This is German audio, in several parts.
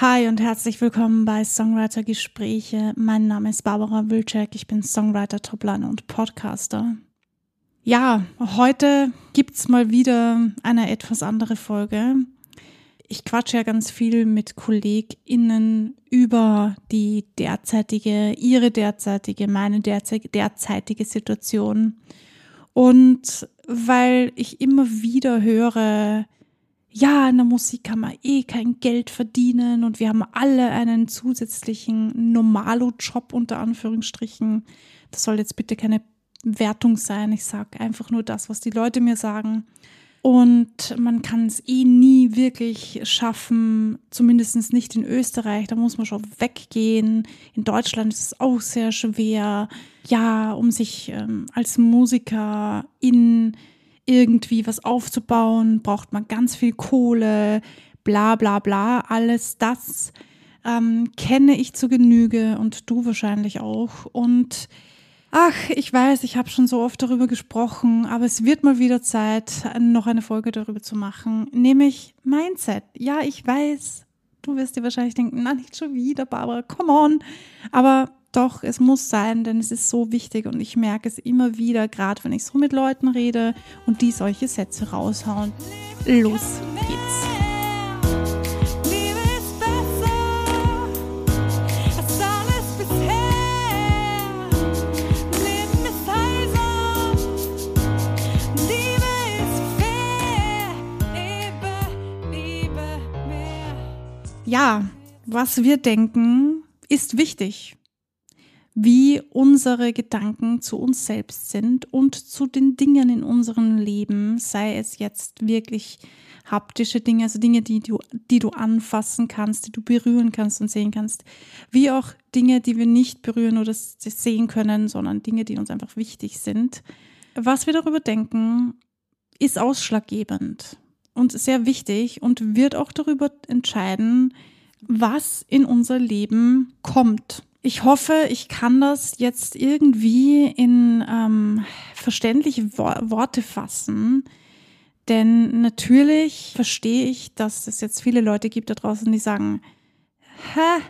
Hi und herzlich willkommen bei Songwriter Gespräche. Mein Name ist Barbara Wilczek, ich bin Songwriter, Topliner und Podcaster. Ja, heute gibt's mal wieder eine etwas andere Folge. Ich quatsche ja ganz viel mit KollegInnen über die derzeitige, ihre derzeitige, meine derzeitige Situation. Und weil ich immer wieder höre, ja, in der Musik kann man eh kein Geld verdienen und wir haben alle einen zusätzlichen Normalo-Job unter Anführungsstrichen. Das soll jetzt bitte keine Wertung sein. Ich sage einfach nur das, was die Leute mir sagen. Und man kann es eh nie wirklich schaffen, zumindest nicht in Österreich. Da muss man schon weggehen. In Deutschland ist es auch sehr schwer. Ja, um sich ähm, als Musiker in irgendwie was aufzubauen, braucht man ganz viel Kohle, bla bla bla. Alles das ähm, kenne ich zu Genüge und du wahrscheinlich auch. Und ach, ich weiß, ich habe schon so oft darüber gesprochen, aber es wird mal wieder Zeit, noch eine Folge darüber zu machen, nämlich Mindset. Ja, ich weiß, du wirst dir wahrscheinlich denken, na nicht schon wieder, Barbara, come on. Aber doch, es muss sein, denn es ist so wichtig und ich merke es immer wieder, gerade wenn ich so mit Leuten rede und die solche Sätze raushauen. Los geht's. Ja, was wir denken, ist wichtig wie unsere Gedanken zu uns selbst sind und zu den Dingen in unserem Leben, sei es jetzt wirklich haptische Dinge, also Dinge, die du, die du anfassen kannst, die du berühren kannst und sehen kannst, wie auch Dinge, die wir nicht berühren oder sehen können, sondern Dinge, die uns einfach wichtig sind. Was wir darüber denken, ist ausschlaggebend und sehr wichtig und wird auch darüber entscheiden, was in unser Leben kommt ich hoffe, ich kann das jetzt irgendwie in ähm, verständliche Wo Worte fassen. Denn natürlich verstehe ich, dass es jetzt viele Leute gibt da draußen, die sagen, hä,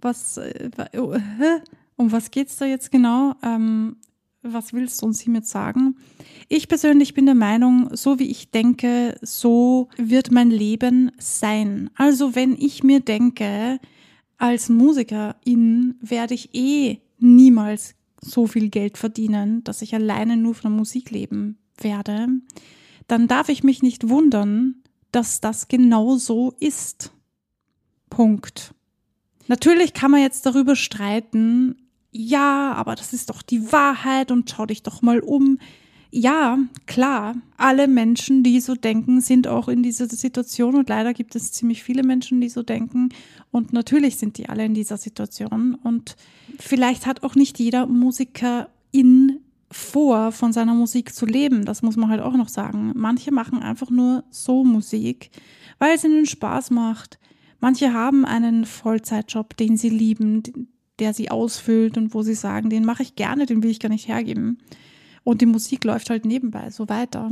was, äh, oh, hä? um was geht's da jetzt genau? Ähm, was willst du uns hiermit sagen? Ich persönlich bin der Meinung, so wie ich denke, so wird mein Leben sein. Also wenn ich mir denke, als Musikerin werde ich eh niemals so viel Geld verdienen, dass ich alleine nur von der Musik leben werde, dann darf ich mich nicht wundern, dass das genau so ist. Punkt. Natürlich kann man jetzt darüber streiten, ja, aber das ist doch die Wahrheit und schau dich doch mal um. Ja, klar, alle Menschen, die so denken, sind auch in dieser Situation und leider gibt es ziemlich viele Menschen, die so denken und natürlich sind die alle in dieser Situation und vielleicht hat auch nicht jeder Musiker in vor, von seiner Musik zu leben. Das muss man halt auch noch sagen. Manche machen einfach nur so Musik, weil es ihnen Spaß macht. Manche haben einen Vollzeitjob, den sie lieben, der sie ausfüllt und wo sie sagen, den mache ich gerne, den will ich gar nicht hergeben. Und die Musik läuft halt nebenbei so weiter.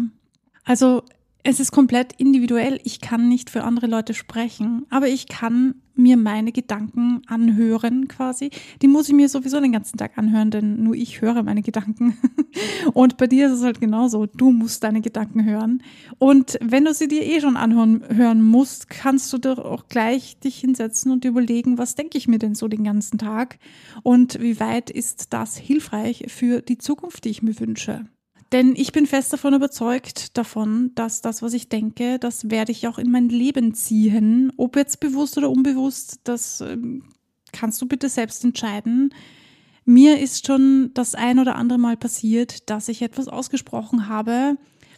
Also es ist komplett individuell. Ich kann nicht für andere Leute sprechen, aber ich kann mir meine Gedanken anhören quasi. Die muss ich mir sowieso den ganzen Tag anhören, denn nur ich höre meine Gedanken. Und bei dir ist es halt genauso. Du musst deine Gedanken hören. Und wenn du sie dir eh schon anhören hören musst, kannst du doch auch gleich dich hinsetzen und überlegen, was denke ich mir denn so den ganzen Tag und wie weit ist das hilfreich für die Zukunft, die ich mir wünsche. Denn ich bin fest davon überzeugt davon, dass das, was ich denke, das werde ich auch in mein Leben ziehen. Ob jetzt bewusst oder unbewusst, das ähm, kannst du bitte selbst entscheiden. Mir ist schon das ein oder andere Mal passiert, dass ich etwas ausgesprochen habe,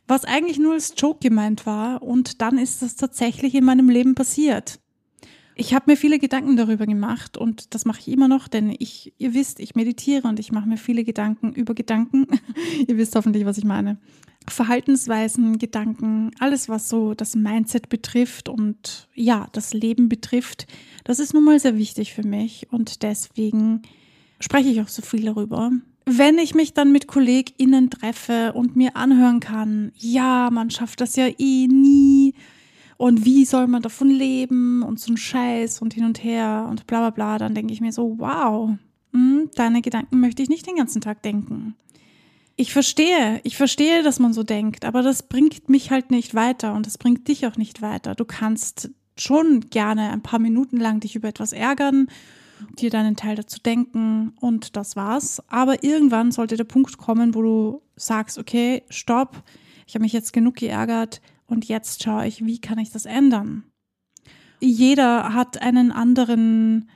was eigentlich nur als Joke gemeint war und dann ist das tatsächlich in meinem Leben passiert. Ich habe mir viele Gedanken darüber gemacht und das mache ich immer noch, denn ich, ihr wisst, ich meditiere und ich mache mir viele Gedanken über Gedanken. ihr wisst hoffentlich, was ich meine. Verhaltensweisen, Gedanken, alles, was so das Mindset betrifft und ja, das Leben betrifft, das ist nun mal sehr wichtig für mich und deswegen spreche ich auch so viel darüber. Wenn ich mich dann mit KollegInnen treffe und mir anhören kann, ja, man schafft das ja eh nie und wie soll man davon leben und so ein Scheiß und hin und her und bla bla bla, dann denke ich mir so, wow, mh, hm, deine Gedanken möchte ich nicht den ganzen Tag denken. Ich verstehe, ich verstehe, dass man so denkt, aber das bringt mich halt nicht weiter und das bringt dich auch nicht weiter. Du kannst schon gerne ein paar Minuten lang dich über etwas ärgern, dir deinen Teil dazu denken und das war's. Aber irgendwann sollte der Punkt kommen, wo du sagst, okay, stopp, ich habe mich jetzt genug geärgert und jetzt schaue ich, wie kann ich das ändern. Jeder hat einen anderen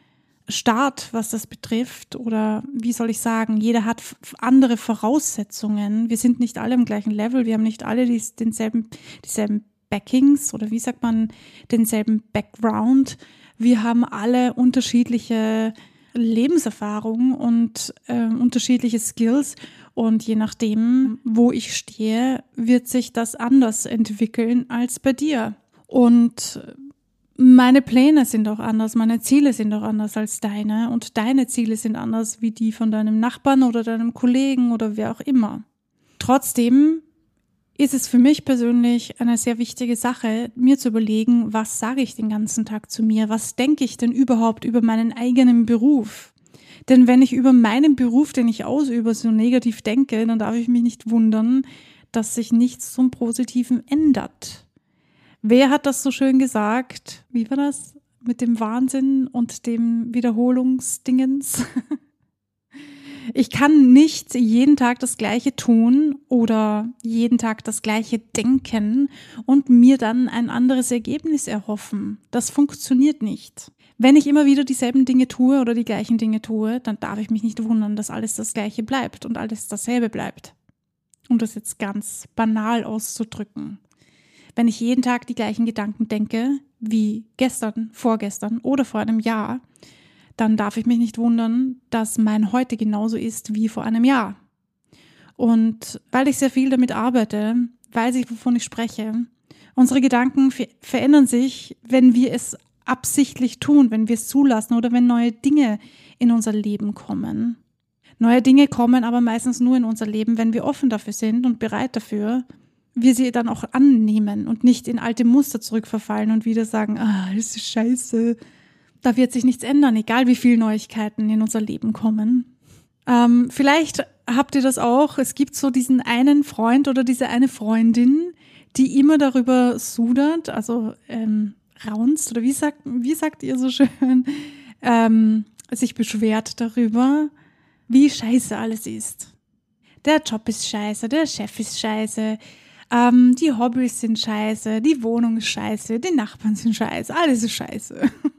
Start, was das betrifft, oder wie soll ich sagen, jeder hat andere Voraussetzungen. Wir sind nicht alle im gleichen Level, wir haben nicht alle denselben, dieselben Backings oder wie sagt man, denselben Background. Wir haben alle unterschiedliche Lebenserfahrung und äh, unterschiedliche Skills. Und je nachdem, wo ich stehe, wird sich das anders entwickeln als bei dir. Und meine Pläne sind auch anders, meine Ziele sind auch anders als deine und deine Ziele sind anders wie die von deinem Nachbarn oder deinem Kollegen oder wer auch immer. Trotzdem ist es für mich persönlich eine sehr wichtige Sache, mir zu überlegen, was sage ich den ganzen Tag zu mir, was denke ich denn überhaupt über meinen eigenen Beruf. Denn wenn ich über meinen Beruf, den ich ausübe, so negativ denke, dann darf ich mich nicht wundern, dass sich nichts zum Positiven ändert. Wer hat das so schön gesagt? Wie war das? Mit dem Wahnsinn und dem Wiederholungsdingens? Ich kann nicht jeden Tag das Gleiche tun oder jeden Tag das Gleiche denken und mir dann ein anderes Ergebnis erhoffen. Das funktioniert nicht. Wenn ich immer wieder dieselben Dinge tue oder die gleichen Dinge tue, dann darf ich mich nicht wundern, dass alles das Gleiche bleibt und alles dasselbe bleibt. Um das jetzt ganz banal auszudrücken. Wenn ich jeden Tag die gleichen Gedanken denke, wie gestern, vorgestern oder vor einem Jahr, dann darf ich mich nicht wundern, dass mein Heute genauso ist wie vor einem Jahr. Und weil ich sehr viel damit arbeite, weiß ich, wovon ich spreche. Unsere Gedanken verändern sich, wenn wir es absichtlich tun, wenn wir es zulassen oder wenn neue Dinge in unser Leben kommen. Neue Dinge kommen aber meistens nur in unser Leben, wenn wir offen dafür sind und bereit dafür wir sie dann auch annehmen und nicht in alte Muster zurückverfallen und wieder sagen, ah, das ist scheiße. Da wird sich nichts ändern, egal wie viele Neuigkeiten in unser Leben kommen. Ähm, vielleicht habt ihr das auch. Es gibt so diesen einen Freund oder diese eine Freundin, die immer darüber sudert, also ähm, raunzt oder wie sagt, wie sagt ihr so schön, ähm, sich beschwert darüber, wie scheiße alles ist. Der Job ist scheiße, der Chef ist scheiße, ähm, die Hobbys sind scheiße, die Wohnung ist scheiße, die Nachbarn sind scheiße, alles ist scheiße.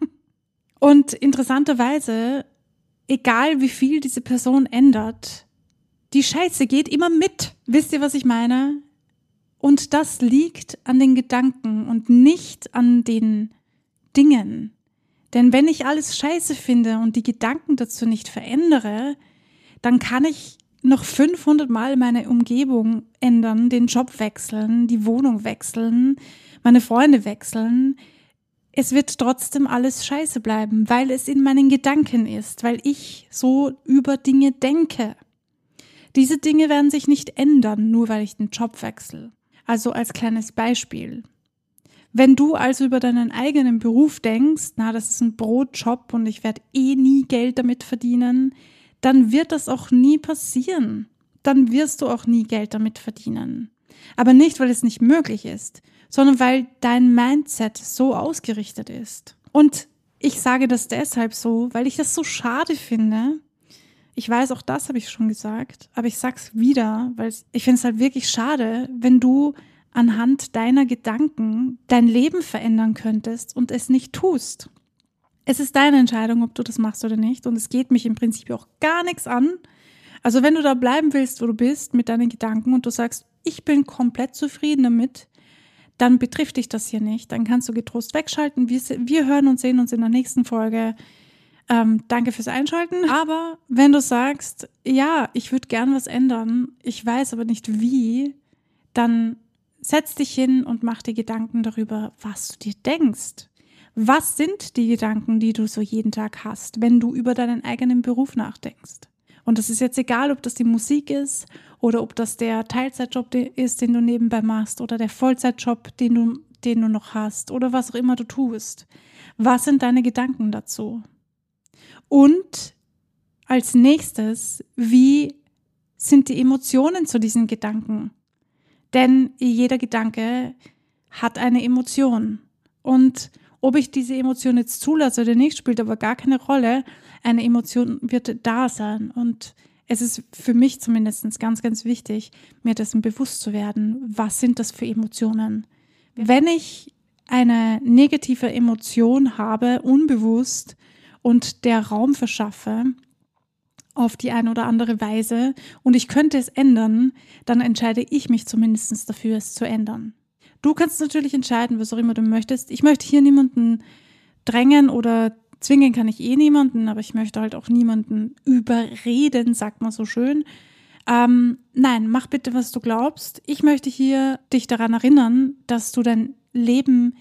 Und interessanterweise, egal wie viel diese Person ändert, die Scheiße geht immer mit. Wisst ihr, was ich meine? Und das liegt an den Gedanken und nicht an den Dingen. Denn wenn ich alles scheiße finde und die Gedanken dazu nicht verändere, dann kann ich noch 500 Mal meine Umgebung ändern, den Job wechseln, die Wohnung wechseln, meine Freunde wechseln. Es wird trotzdem alles scheiße bleiben, weil es in meinen Gedanken ist, weil ich so über Dinge denke. Diese Dinge werden sich nicht ändern, nur weil ich den Job wechsle. Also als kleines Beispiel. Wenn du also über deinen eigenen Beruf denkst, na, das ist ein Brotjob und ich werde eh nie Geld damit verdienen, dann wird das auch nie passieren. Dann wirst du auch nie Geld damit verdienen. Aber nicht, weil es nicht möglich ist, sondern weil dein Mindset so ausgerichtet ist. Und ich sage das deshalb so, weil ich das so schade finde. Ich weiß, auch das habe ich schon gesagt, aber ich sag's wieder, weil ich finde es halt wirklich schade, wenn du anhand deiner Gedanken dein Leben verändern könntest und es nicht tust. Es ist deine Entscheidung, ob du das machst oder nicht. Und es geht mich im Prinzip auch gar nichts an. Also wenn du da bleiben willst, wo du bist, mit deinen Gedanken und du sagst, ich bin komplett zufrieden damit, dann betrifft dich das hier nicht. Dann kannst du getrost wegschalten. Wir, wir hören und sehen uns in der nächsten Folge. Ähm, danke fürs Einschalten. Aber wenn du sagst, ja, ich würde gern was ändern, ich weiß aber nicht wie, dann setz dich hin und mach dir Gedanken darüber, was du dir denkst. Was sind die Gedanken, die du so jeden Tag hast, wenn du über deinen eigenen Beruf nachdenkst? Und das ist jetzt egal, ob das die Musik ist oder ob das der Teilzeitjob ist, den du nebenbei machst oder der Vollzeitjob, den du den du noch hast oder was auch immer du tust. Was sind deine Gedanken dazu? Und als nächstes, wie sind die Emotionen zu diesen Gedanken? Denn jeder Gedanke hat eine Emotion. Und ob ich diese Emotion jetzt zulasse oder nicht, spielt aber gar keine Rolle. Eine Emotion wird da sein. Und es ist für mich zumindest ganz, ganz wichtig, mir dessen bewusst zu werden, was sind das für Emotionen. Wenn ich eine negative Emotion habe, unbewusst, und der Raum verschaffe, auf die eine oder andere Weise und ich könnte es ändern, dann entscheide ich mich zumindest dafür, es zu ändern. Du kannst natürlich entscheiden, was auch immer du möchtest. Ich möchte hier niemanden drängen oder zwingen kann ich eh niemanden, aber ich möchte halt auch niemanden überreden, sagt man so schön. Ähm, nein, mach bitte, was du glaubst. Ich möchte hier dich daran erinnern, dass du dein Leben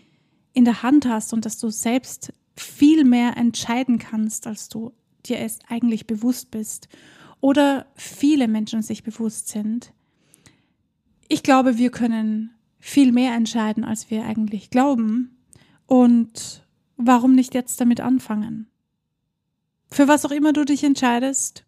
in der Hand hast und dass du selbst viel mehr entscheiden kannst, als du dir es eigentlich bewusst bist oder viele Menschen sich bewusst sind. Ich glaube, wir können viel mehr entscheiden, als wir eigentlich glauben. Und warum nicht jetzt damit anfangen? Für was auch immer du dich entscheidest,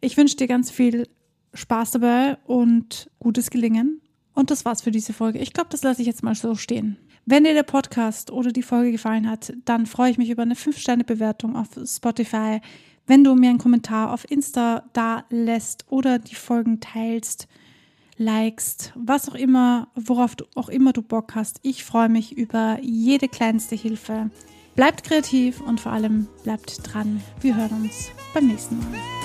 ich wünsche dir ganz viel Spaß dabei und gutes Gelingen. Und das war's für diese Folge. Ich glaube, das lasse ich jetzt mal so stehen. Wenn dir der Podcast oder die Folge gefallen hat, dann freue ich mich über eine 5-Sterne-Bewertung auf Spotify. Wenn du mir einen Kommentar auf Insta da lässt oder die Folgen teilst, likest, was auch immer, worauf du auch immer du Bock hast. Ich freue mich über jede kleinste Hilfe. Bleibt kreativ und vor allem bleibt dran. Wir hören uns beim nächsten Mal.